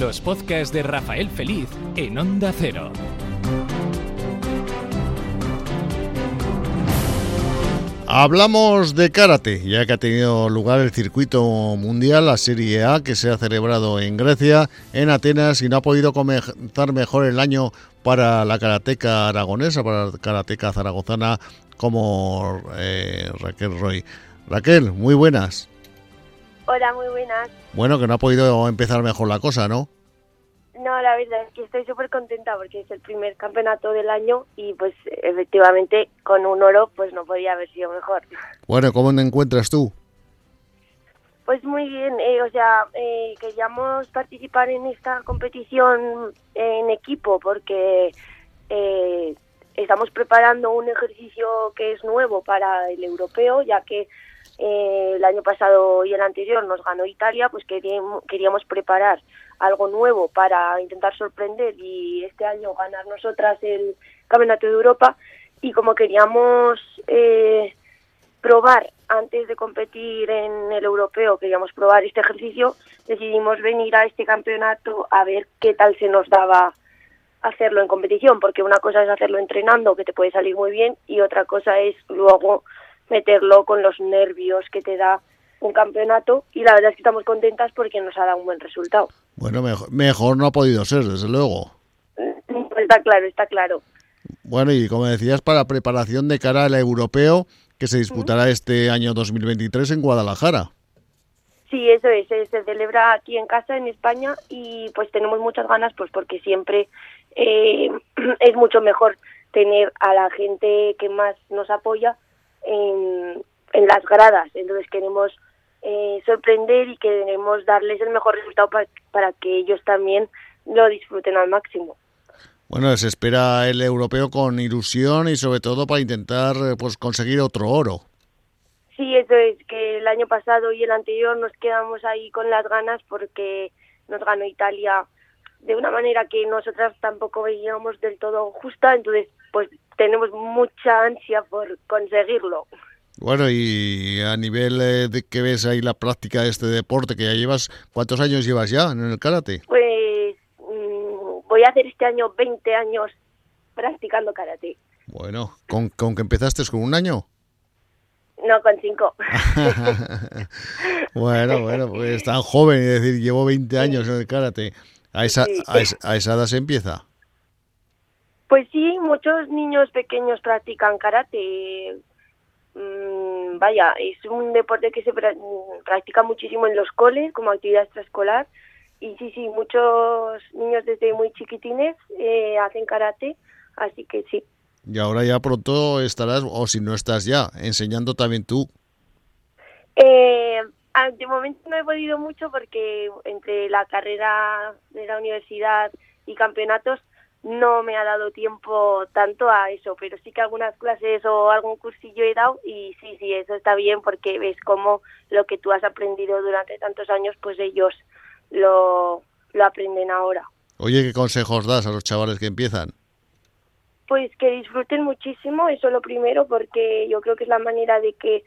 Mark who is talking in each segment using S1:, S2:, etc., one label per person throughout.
S1: los podcasts de Rafael Feliz en Onda Cero.
S2: Hablamos de karate, ya que ha tenido lugar el circuito mundial, la Serie A, que se ha celebrado en Grecia, en Atenas, y no ha podido comenzar mejor el año para la karateca aragonesa, para la karateca zaragozana, como eh, Raquel Roy. Raquel, muy buenas.
S3: Hola, muy buenas.
S2: Bueno, que no ha podido empezar mejor la cosa, ¿no?
S3: No, la verdad es que estoy súper contenta porque es el primer campeonato del año y pues efectivamente con un oro pues no podía haber sido mejor.
S2: Bueno, ¿cómo te encuentras tú?
S3: Pues muy bien, eh, o sea, eh, queríamos participar en esta competición en equipo porque eh, estamos preparando un ejercicio que es nuevo para el europeo, ya que eh, el año pasado y el anterior nos ganó Italia, pues queríamos, preparar algo nuevo para intentar sorprender y este año ganar nosotras el Campeonato de Europa. Y como queríamos eh, probar antes de competir en el europeo, queríamos probar este ejercicio, decidimos venir a este campeonato a ver qué tal se nos daba hacerlo en competición, porque una cosa es hacerlo entrenando, que te puede salir muy bien, y otra cosa es luego meterlo con los nervios que te da un campeonato y la verdad es que estamos contentas porque nos ha dado un buen resultado.
S2: Bueno, mejor, mejor no ha podido ser, desde luego.
S3: Está claro, está claro.
S2: Bueno, y como decías, para preparación de cara al europeo que se disputará este año 2023 en Guadalajara.
S3: Sí, eso es, se celebra aquí en casa, en España, y pues tenemos muchas ganas, pues porque siempre eh, es mucho mejor tener a la gente que más nos apoya en, en las gradas. Entonces queremos eh, sorprender y queremos darles el mejor resultado para, para que ellos también lo disfruten al máximo.
S2: Bueno, se espera el europeo con ilusión y sobre todo para intentar pues conseguir otro oro.
S3: Sí, eso es, que el año pasado y el anterior nos quedamos ahí con las ganas porque nos ganó Italia de una manera que nosotras tampoco veíamos del todo justa, entonces pues tenemos mucha ansia por conseguirlo.
S2: Bueno, y a nivel eh, de que ves ahí la práctica de este deporte que ya llevas, ¿cuántos años llevas ya en el karate?
S3: Pues mmm, voy a hacer este año 20 años practicando karate.
S2: Bueno, ¿con, con que empezaste con un año?
S3: No, con cinco.
S2: bueno, bueno, pues tan joven, es decir, llevo 20 años en el karate. ¿A esa,
S3: Sí.
S2: a esa, a esa edad se empieza?
S3: Pues sí, muchos niños pequeños practican karate. Mm, vaya, es un deporte que se pra- practica muchísimo en los coles como actividad extraescolar. Y sí, sí, muchos niños desde muy chiquitines eh, hacen karate, así que sí.
S2: Y ahora ya pronto estarás, o si no estás ya, enseñando también tú.
S3: Eh, de momento no he podido mucho porque entre la carrera de la universidad y campeonatos no me ha dado tiempo tanto a eso, pero sí que algunas clases o algún cursillo he dado y sí, sí, eso está bien porque ves cómo lo que tú has aprendido durante tantos años, pues ellos lo, lo aprenden ahora.
S2: Oye, ¿qué consejos das a los chavales que empiezan?
S3: Pues que disfruten muchísimo, eso lo primero, porque yo creo que es la manera de que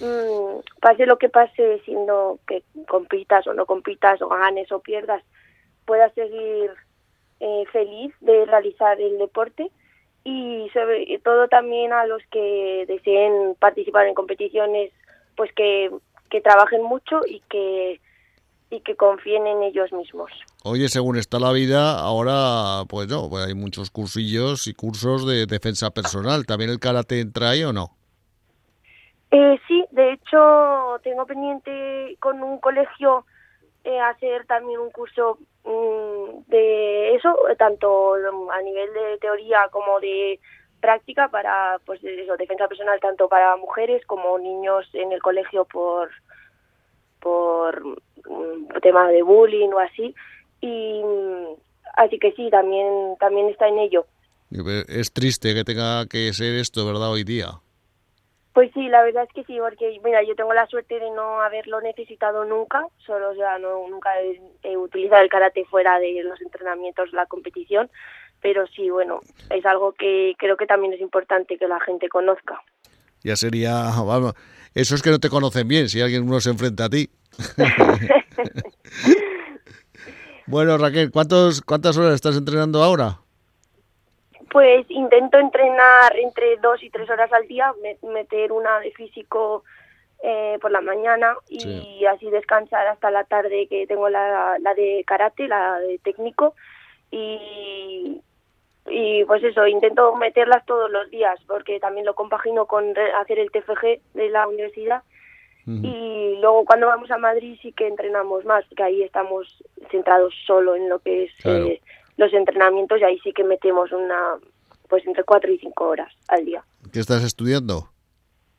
S3: mm, pase lo que pase, siendo que compitas o no compitas, o ganes o pierdas, puedas seguir eh, feliz de realizar el deporte. Y sobre todo también a los que deseen participar en competiciones, pues que, que trabajen mucho y que y que confíen en ellos mismos.
S2: Oye, según está la vida, ahora pues no, pues hay muchos cursillos y cursos de defensa personal. ¿También el karate entra ahí o no?
S3: Eh, sí, de hecho tengo pendiente con un colegio eh, hacer también un curso mm, de eso, tanto a nivel de teoría como de práctica para pues de eso, defensa personal tanto para mujeres como niños en el colegio por por mm, tema de bullying o así y así que sí también también está en ello
S2: Es triste que tenga que ser esto, ¿verdad? Hoy día.
S3: Pues sí, la verdad es que sí, porque mira, yo tengo la suerte de no haberlo necesitado nunca, solo o sea, no, nunca he, he utilizado el karate fuera de los entrenamientos, la competición, pero sí, bueno, es algo que creo que también es importante que la gente conozca.
S2: Ya sería, vamos, eso es que no te conocen bien si alguien uno se enfrenta a ti. Bueno, Raquel, ¿cuántos, ¿cuántas horas estás entrenando ahora?
S3: Pues intento entrenar entre dos y tres horas al día, meter una de físico eh, por la mañana y así descansar hasta la tarde que tengo la, la de karate, la de técnico y, y pues eso, intento meterlas todos los días porque también lo compagino con hacer el TFG de la universidad y luego cuando vamos a Madrid sí que entrenamos más porque ahí estamos centrados solo en lo que es eh, los entrenamientos y ahí sí que metemos una pues entre cuatro y cinco horas al día.
S2: ¿Qué estás estudiando?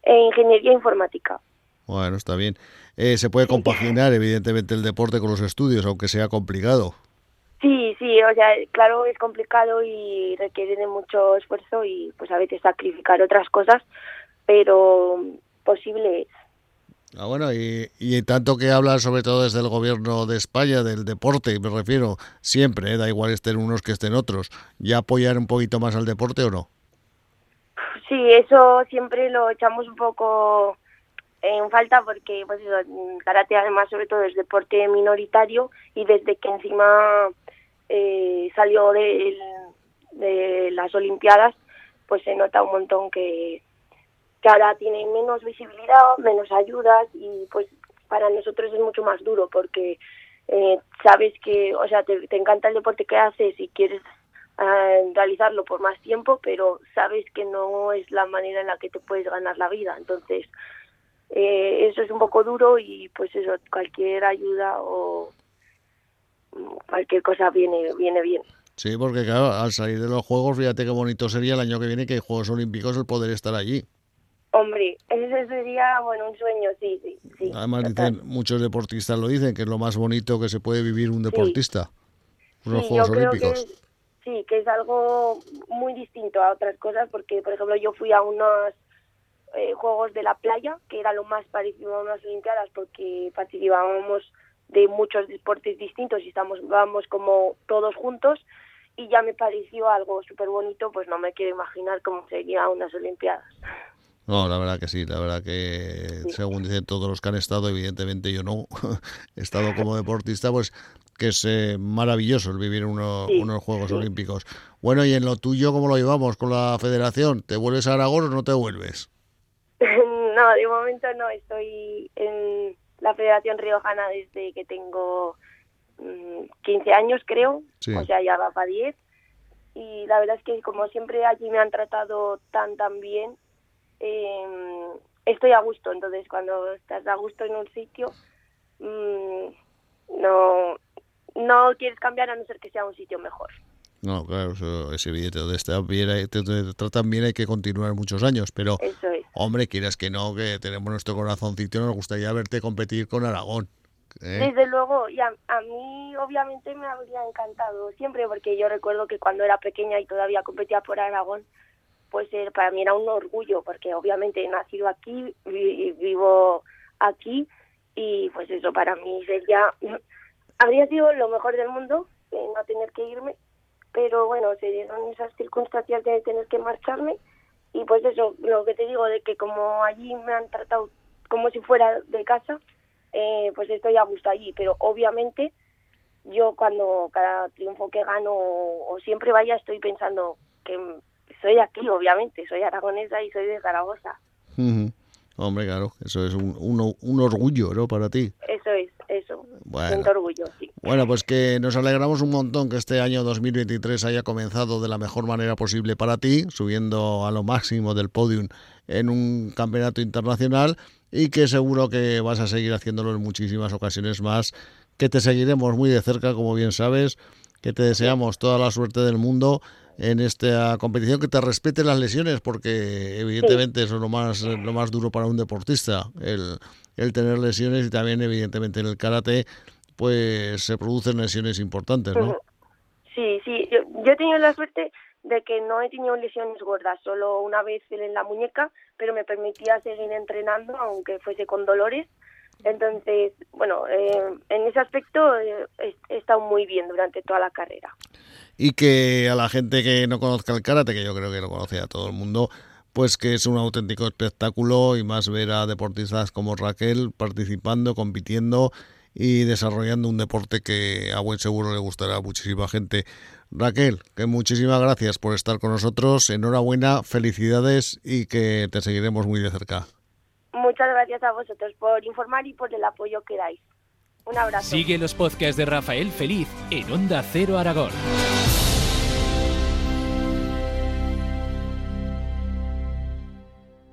S3: ingeniería informática.
S2: Bueno, está bien. Eh, se puede compaginar evidentemente el deporte con los estudios, aunque sea complicado.
S3: Sí, sí, o sea, claro, es complicado y requiere de mucho esfuerzo y pues a veces sacrificar otras cosas, pero posible es.
S2: Ah, bueno, y, y tanto que habla sobre todo desde el gobierno de España, del deporte, me refiero, siempre, ¿eh? da igual estén unos que estén otros, ¿ya apoyar un poquito más al deporte o no?
S3: Sí, eso siempre lo echamos un poco en falta porque pues karate además sobre todo es deporte minoritario y desde que encima eh, salió de, de las Olimpiadas, pues se nota un montón que, que ahora tiene menos visibilidad, menos ayudas y pues para nosotros es mucho más duro porque eh, sabes que, o sea, te, encanta el deporte que haces y quieres eh, realizarlo por más tiempo, pero sabes que no es la manera en la que te puedes ganar la vida. Entonces, eh, eso es un poco duro y pues eso, cualquier ayuda o cualquier cosa viene, viene bien.
S2: Sí, porque claro, al salir de los Juegos, fíjate qué bonito sería el año que viene que hay Juegos Olímpicos el poder estar allí.
S3: Hombre, ese sería, bueno, un sueño, sí, sí.
S2: Además dicen, muchos deportistas lo dicen, que es lo más bonito que se puede vivir un deportista.
S3: Los Juegos Olímpicos. sí, que es algo muy distinto a otras cosas, porque, por ejemplo, yo fui a unos eh, Juegos de la Playa, que era lo más parecido a unas Olimpiadas, porque participábamos de muchos deportes distintos y estamos vamos como todos juntos y ya me pareció algo súper bonito, pues no me quiero imaginar cómo sería unas Olimpiadas.
S2: No, la verdad que sí, la verdad que según dicen todos los que han estado, evidentemente yo no he estado como deportista, pues que es eh, maravilloso el vivir uno, unos Juegos Olímpicos. Bueno, y en lo tuyo, ¿cómo lo llevamos con la federación? ¿Te vuelves a Aragón o no te vuelves?
S3: No, de momento no, estoy en la Federación Riojana desde que tengo 15 mm, años, creo, o sea, ya va para 10. Y la verdad es que como siempre allí me han tratado tan, tan bien, eh, estoy a gusto. Entonces, cuando estás a gusto en un sitio, mm, no, no quieres cambiar a no ser que sea un sitio mejor.
S2: No, claro, eso es evidente. Donde está bien, te, tratan bien hay que continuar muchos años, pero hombre, quieras que no, que tenemos nuestro corazoncito, nos gustaría verte competir con Aragón.
S3: ¿eh? Desde luego, y a, mí obviamente me habría encantado siempre, porque yo recuerdo que cuando era pequeña y todavía competía por Aragón, pues eh, para mí era un orgullo, porque obviamente he nacido aquí, y vivo aquí, y pues eso para mí sería, habría sido lo mejor del mundo, eh, no tener que irme, pero bueno, se dieron esas circunstancias de tener que marcharme, y pues eso, lo que te digo, de que como allí me han tratado como si fuera de casa, eh, pues estoy a gusto allí, pero obviamente yo cuando cada triunfo que gano o siempre vaya estoy pensando que soy aquí, obviamente, soy aragonesa y soy de Zaragoza.
S2: Hombre, claro, eso es un, un, orgullo, ¿no? Para ti.
S3: Eso es, eso. Bueno. orgullo, sí.
S2: Bueno, pues que nos alegramos un montón que este año 2023 haya comenzado de la mejor manera posible para ti, subiendo a lo máximo del podium en un campeonato internacional y que seguro que vas a seguir haciéndolo en muchísimas ocasiones más, que te seguiremos muy de cerca, como bien sabes, que te deseamos toda la suerte del mundo en esta competición que te respete las lesiones porque evidentemente eso es lo más lo más duro para un deportista el, el tener lesiones y también evidentemente en el karate pues se producen lesiones importantes ¿no?
S3: Sí, sí, yo, yo he tenido la suerte de que no he tenido lesiones gordas, solo una vez en la muñeca, pero me permitía seguir entrenando aunque fuese con dolores. Entonces, bueno, eh, en ese aspecto eh, he estado muy bien durante toda la carrera
S2: y que a la gente que no conozca el karate, que yo creo que lo conoce a todo el mundo, pues que es un auténtico espectáculo y más ver a deportistas como Raquel participando, compitiendo y desarrollando un deporte que a buen seguro le gustará a muchísima gente. Raquel, que muchísimas gracias por estar con nosotros. Enhorabuena, felicidades y que te seguiremos muy de cerca.
S3: Muchas gracias a vosotros por informar y por el apoyo que dais. Un abrazo.
S1: Sigue los podcasts de Rafael Feliz en Onda Cero Aragón.